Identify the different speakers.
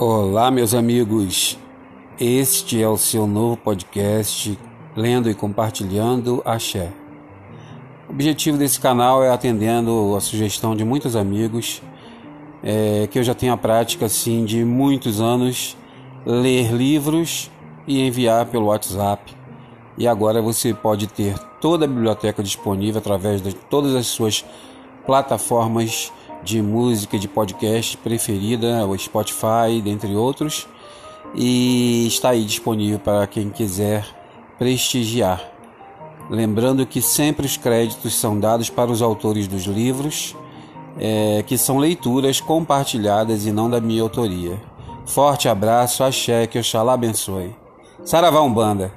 Speaker 1: Olá, meus amigos. Este é o seu novo podcast Lendo e Compartilhando Axé. O objetivo desse canal é atendendo a sugestão de muitos amigos é, que eu já tenho a prática assim de muitos anos ler livros e enviar pelo WhatsApp. E agora você pode ter toda a biblioteca disponível através de todas as suas plataformas de música, de podcast preferida, o Spotify, dentre outros, e está aí disponível para quem quiser prestigiar. Lembrando que sempre os créditos são dados para os autores dos livros, é, que são leituras compartilhadas e não da minha autoria. Forte abraço, axé, que Oxalá abençoe. Saravá Umbanda.